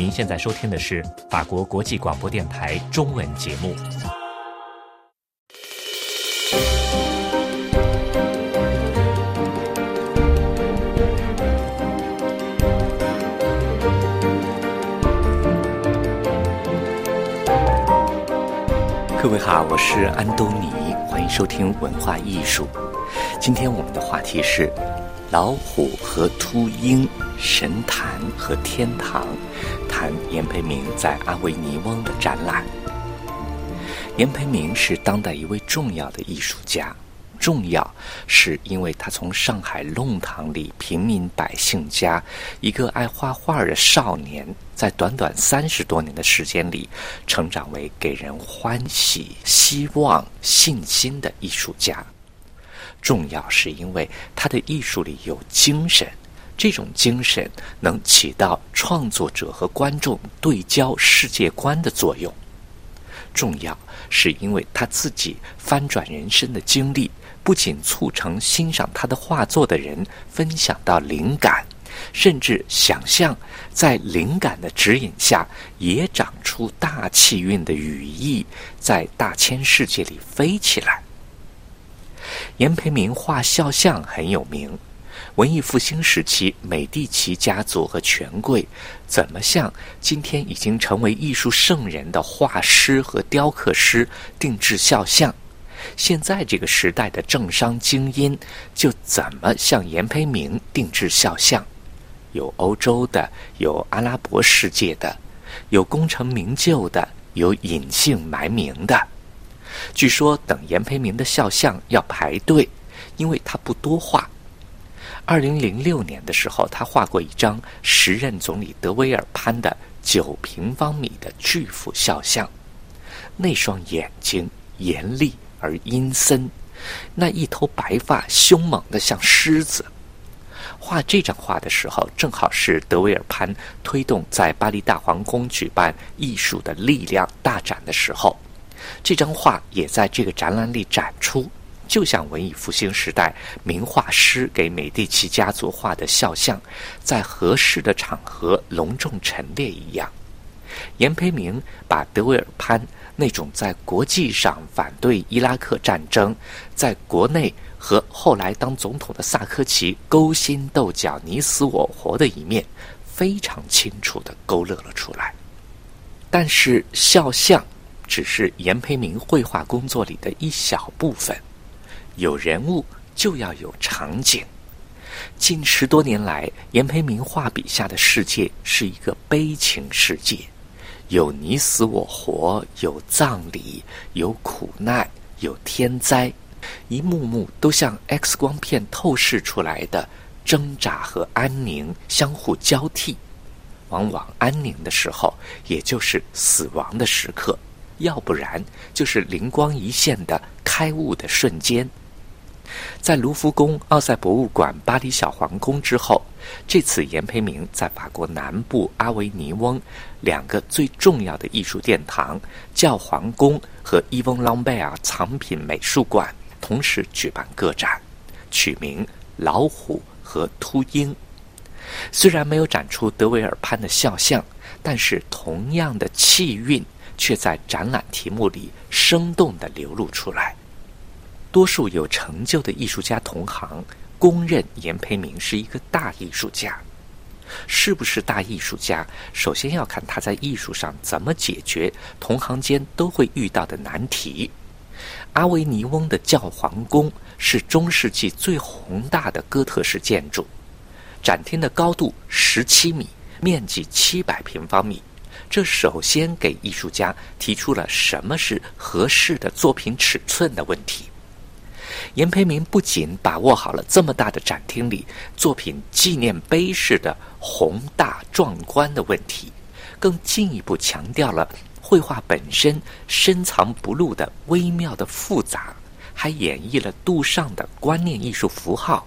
您现在收听的是法国国际广播电台中文节目。各位好，我是安东尼，欢迎收听文化艺术。今天我们的话题是老虎和秃鹰、神坛和天堂，谈严培明在阿维尼翁的展览。严培明是当代一位重要的艺术家，重要是因为他从上海弄堂里平民百姓家一个爱画画的少年，在短短三十多年的时间里，成长为给人欢喜、希望、信心的艺术家。重要是因为他的艺术里有精神，这种精神能起到创作者和观众对焦世界观的作用。重要是因为他自己翻转人生的经历，不仅促成欣赏他的画作的人分享到灵感，甚至想象在灵感的指引下，也长出大气运的羽翼，在大千世界里飞起来。严培明画肖像很有名。文艺复兴时期，美第奇家族和权贵怎么向今天已经成为艺术圣人的画师和雕刻师定制肖像？现在这个时代的政商精英就怎么向严培明定制肖像？有欧洲的，有阿拉伯世界的，有功成名就的，有隐姓埋名的。据说等严培明的肖像要排队，因为他不多画。二零零六年的时候，他画过一张时任总理德维尔潘的九平方米的巨幅肖像，那双眼睛严厉而阴森，那一头白发凶猛的像狮子。画这张画的时候，正好是德维尔潘推动在巴黎大皇宫举办“艺术的力量”大展的时候。这张画也在这个展览里展出，就像文艺复兴时代名画师给美第奇家族画的肖像，在合适的场合隆重陈列一样。严培明把德维尔潘那种在国际上反对伊拉克战争，在国内和后来当总统的萨科齐勾心斗角、你死我活的一面，非常清楚地勾勒了出来。但是肖像。只是严培明绘画工作里的一小部分，有人物就要有场景。近十多年来，严培明画笔下的世界是一个悲情世界，有你死我活，有葬礼，有苦难，有天灾，一幕幕都像 X 光片透视出来的挣扎和安宁相互交替。往往安宁的时候，也就是死亡的时刻。要不然就是灵光一现的开悟的瞬间。在卢浮宫、奥赛博物馆、巴黎小皇宫之后，这次严培明在法国南部阿维尼翁两个最重要的艺术殿堂——教皇宫和伊翁朗贝尔藏品美术馆同时举办个展，取名《老虎和秃鹰》。虽然没有展出德维尔潘的肖像，但是同样的气韵。却在展览题目里生动地流露出来。多数有成就的艺术家同行公认严培明是一个大艺术家。是不是大艺术家，首先要看他在艺术上怎么解决同行间都会遇到的难题。阿维尼翁的教皇宫是中世纪最宏大的哥特式建筑，展厅的高度十七米，面积七百平方米。这首先给艺术家提出了什么是合适的作品尺寸的问题。严培明不仅把握好了这么大的展厅里作品纪念碑式的宏大壮观的问题，更进一步强调了绘画本身深藏不露的微妙的复杂，还演绎了杜尚的观念艺术符号。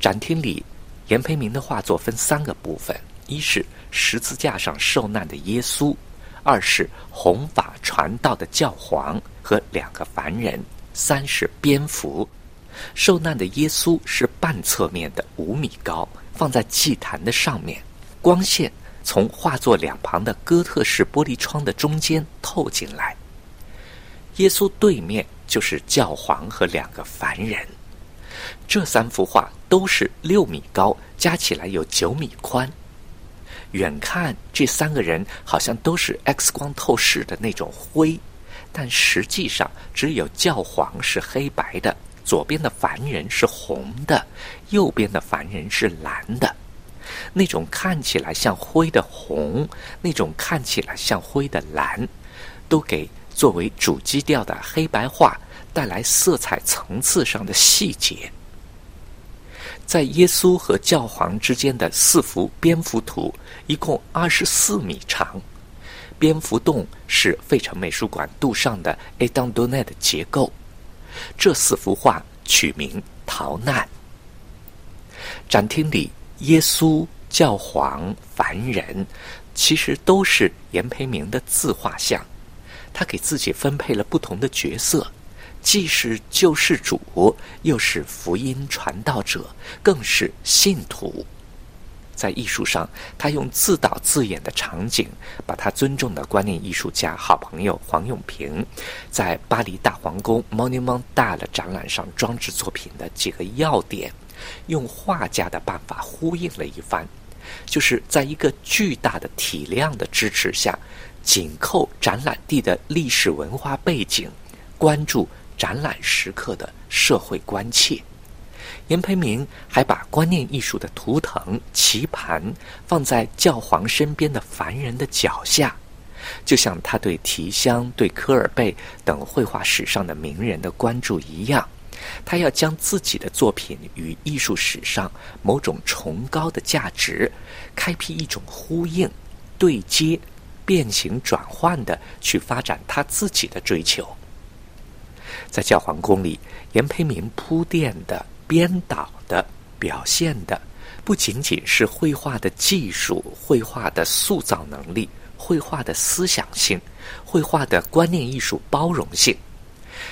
展厅里，严培明的画作分三个部分：一是。十字架上受难的耶稣，二是弘法传道的教皇和两个凡人，三是蝙蝠。受难的耶稣是半侧面的，五米高，放在祭坛的上面，光线从画作两旁的哥特式玻璃窗的中间透进来。耶稣对面就是教皇和两个凡人。这三幅画都是六米高，加起来有九米宽。远看，这三个人好像都是 X 光透视的那种灰，但实际上只有教皇是黑白的，左边的凡人是红的，右边的凡人是蓝的。那种看起来像灰的红，那种看起来像灰的蓝，都给作为主基调的黑白画带来色彩层次上的细节。在耶稣和教皇之间的四幅蝙蝠图，一共二十四米长。蝙蝠洞是费城美术馆杜尚的 A. d o n d o n e 的结构。这四幅画取名《逃难》。展厅里，耶稣、教皇、凡人，其实都是严培明的自画像。他给自己分配了不同的角色。既是救世主，又是福音传道者，更是信徒。在艺术上，他用自导自演的场景，把他尊重的观念艺术家、好朋友黄永平在巴黎大皇宫 Monument 大的展览上装置作品的几个要点，用画家的办法呼应了一番，就是在一个巨大的体量的支持下，紧扣展览地的历史文化背景，关注。展览时刻的社会关切，严培明还把观念艺术的图腾棋盘放在教皇身边的凡人的脚下，就像他对提香、对科尔贝等绘画史上的名人的关注一样，他要将自己的作品与艺术史上某种崇高的价值开辟一种呼应、对接、变形转换的去发展他自己的追求。在教皇宫里，严培明铺垫的、编导的、表现的，不仅仅是绘画的技术、绘画的塑造能力、绘画的思想性、绘画的观念艺术包容性。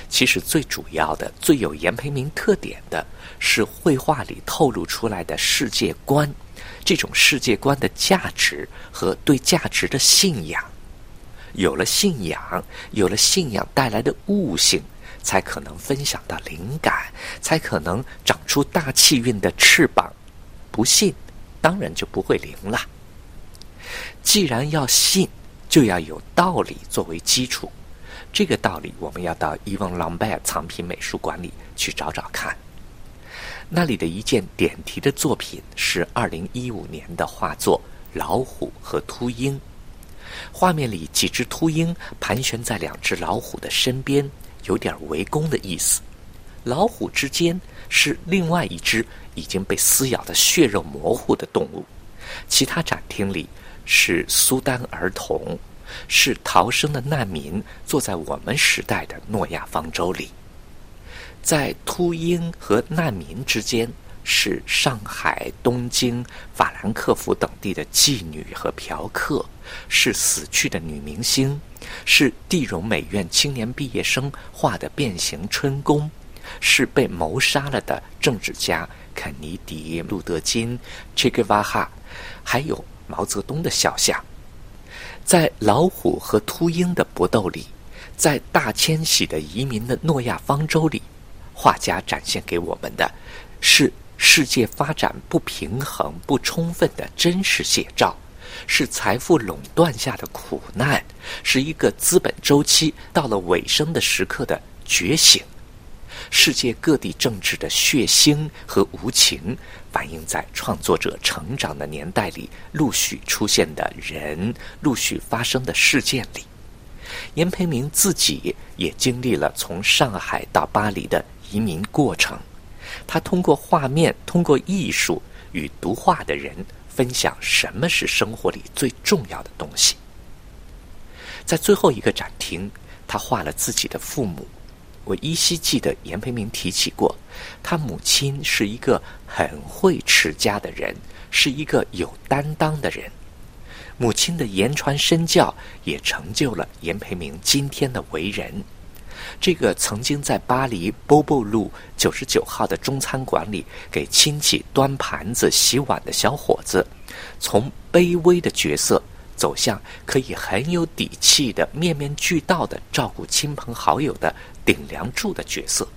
其实最主要的、最有严培明特点的是绘画里透露出来的世界观，这种世界观的价值和对价值的信仰。有了信仰，有了信仰带来的悟性。才可能分享到灵感，才可能长出大气运的翅膀。不信，当然就不会灵了。既然要信，就要有道理作为基础。这个道理，我们要到伊翁朗贝尔藏品美术馆里去找找看。那里的一件点题的作品是二零一五年的画作《老虎和秃鹰》。画面里几只秃鹰盘旋在两只老虎的身边。有点围攻的意思。老虎之间是另外一只已经被撕咬的血肉模糊的动物。其他展厅里是苏丹儿童，是逃生的难民，坐在我们时代的诺亚方舟里。在秃鹰和难民之间是上海、东京、法兰克福等地的妓女和嫖客，是死去的女明星。是地荣美院青年毕业生画的变形春宫，是被谋杀了的政治家肯尼迪、路德金、切格瓦哈，还有毛泽东的肖像。在老虎和秃鹰的搏斗里，在大迁徙的移民的诺亚方舟里，画家展现给我们的，是世界发展不平衡、不充分的真实写照。是财富垄断下的苦难，是一个资本周期到了尾声的时刻的觉醒。世界各地政治的血腥和无情，反映在创作者成长的年代里陆续出现的人、陆续发生的事件里。严培明自己也经历了从上海到巴黎的移民过程，他通过画面，通过艺术与读画的人。分享什么是生活里最重要的东西。在最后一个展厅，他画了自己的父母。我依稀记得严培明提起过，他母亲是一个很会持家的人，是一个有担当的人。母亲的言传身教也成就了严培明今天的为人。这个曾经在巴黎波波路九十九号的中餐馆里给亲戚端盘子、洗碗的小伙子，从卑微的角色走向可以很有底气的面面俱到的照顾亲朋好友的顶梁柱的角色。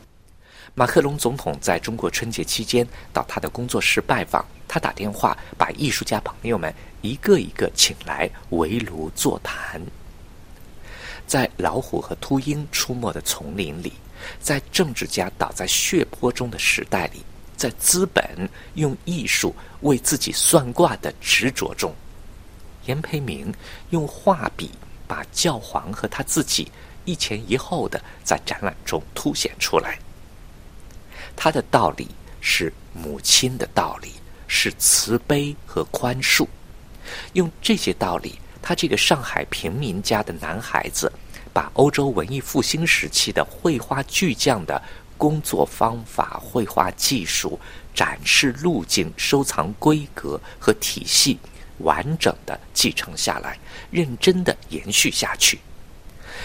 马克龙总统在中国春节期间到他的工作室拜访，他打电话把艺术家朋友们一个一个请来围炉座谈。在老虎和秃鹰出没的丛林里，在政治家倒在血泊中的时代里，在资本用艺术为自己算卦的执着中，严培明用画笔把教皇和他自己一前一后的在展览中凸显出来。他的道理是母亲的道理，是慈悲和宽恕。用这些道理，他这个上海平民家的男孩子，把欧洲文艺复兴时期的绘画巨匠的工作方法、绘画技术、展示路径、收藏规格和体系，完整的继承下来，认真的延续下去。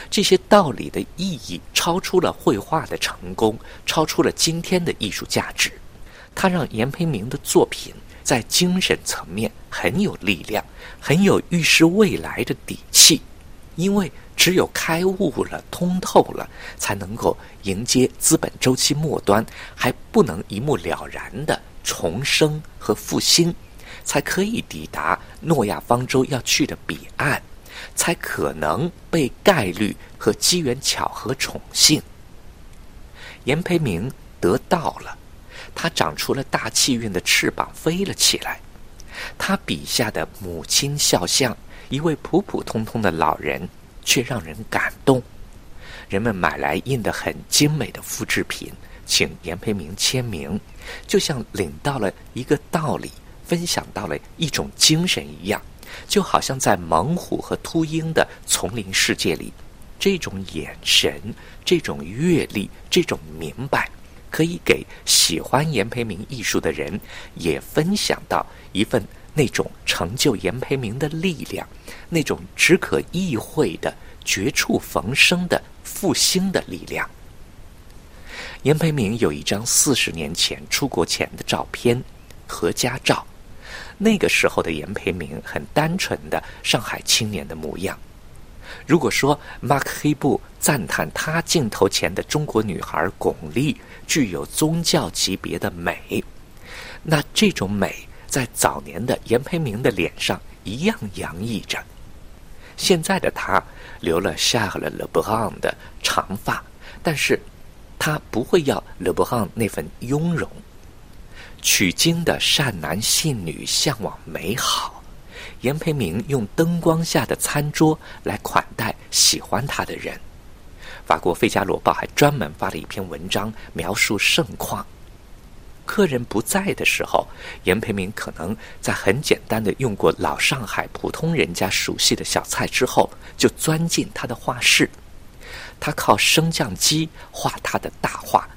这些道理的意义超出了绘画的成功，超出了今天的艺术价值。它让严培明的作品在精神层面很有力量，很有预示未来的底气。因为只有开悟了、通透了，才能够迎接资本周期末端还不能一目了然的重生和复兴，才可以抵达诺亚方舟要去的彼岸。才可能被概率和机缘巧合宠幸。严培明得到了，他长出了大气运的翅膀，飞了起来。他笔下的母亲肖像，一位普普通通的老人，却让人感动。人们买来印的很精美的复制品，请严培明签名，就像领到了一个道理，分享到了一种精神一样。就好像在猛虎和秃鹰的丛林世界里，这种眼神、这种阅历、这种明白，可以给喜欢严培明艺术的人也分享到一份那种成就严培明的力量，那种只可意会的绝处逢生的复兴的力量。严培明有一张四十年前出国前的照片，合家照。那个时候的严培明很单纯的上海青年的模样。如果说马克黑布赞叹他镜头前的中国女孩巩俐具有宗教级别的美，那这种美在早年的严培明的脸上一样洋溢着。现在的他留了夏了勒布昂的长发，但是他不会要勒布昂那份雍容。取经的善男信女向往美好，严培明用灯光下的餐桌来款待喜欢他的人。法国《费加罗报》还专门发了一篇文章描述盛况。客人不在的时候，严培明可能在很简单的用过老上海普通人家熟悉的小菜之后，就钻进他的画室。他靠升降机画他的大画。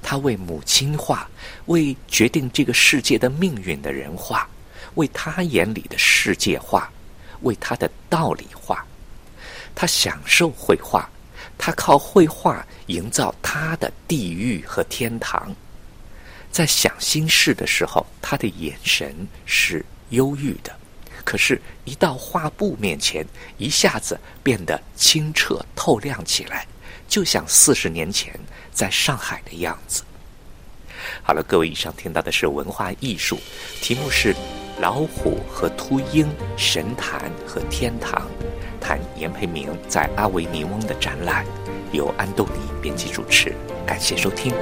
他为母亲画，为决定这个世界的命运的人画，为他眼里的世界画，为他的道理画。他享受绘画，他靠绘画营造他的地狱和天堂。在想心事的时候，他的眼神是忧郁的，可是，一到画布面前，一下子变得清澈透亮起来，就像四十年前。在上海的样子。好了，各位，以上听到的是文化艺术，题目是《老虎和秃鹰：神坛和天堂》，谈严培明在阿维尼翁的展览，由安东尼编辑主持。感谢收听。